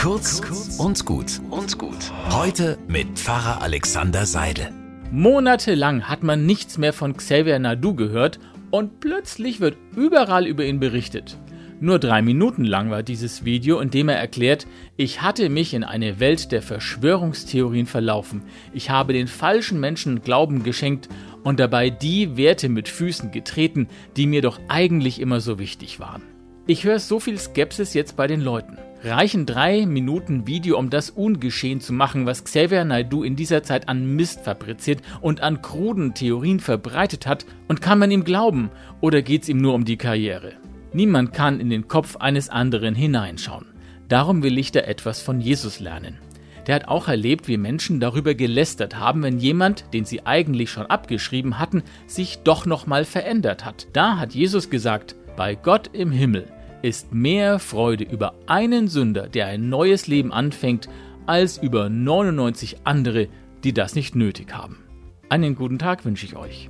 Kurz und gut und gut. Heute mit Pfarrer Alexander Seidel. Monatelang hat man nichts mehr von Xavier Nadu gehört und plötzlich wird überall über ihn berichtet. Nur drei Minuten lang war dieses Video, in dem er erklärt, ich hatte mich in eine Welt der Verschwörungstheorien verlaufen. Ich habe den falschen Menschen Glauben geschenkt und dabei die Werte mit Füßen getreten, die mir doch eigentlich immer so wichtig waren. Ich höre so viel Skepsis jetzt bei den Leuten. Reichen drei Minuten Video, um das ungeschehen zu machen, was Xavier Naidoo in dieser Zeit an Mist fabriziert und an kruden Theorien verbreitet hat, und kann man ihm glauben, oder geht's ihm nur um die Karriere? Niemand kann in den Kopf eines anderen hineinschauen. Darum will ich da etwas von Jesus lernen. Der hat auch erlebt, wie Menschen darüber gelästert haben, wenn jemand, den sie eigentlich schon abgeschrieben hatten, sich doch nochmal verändert hat. Da hat Jesus gesagt, bei Gott im Himmel ist mehr Freude über einen Sünder, der ein neues Leben anfängt, als über 99 andere, die das nicht nötig haben. Einen guten Tag wünsche ich euch.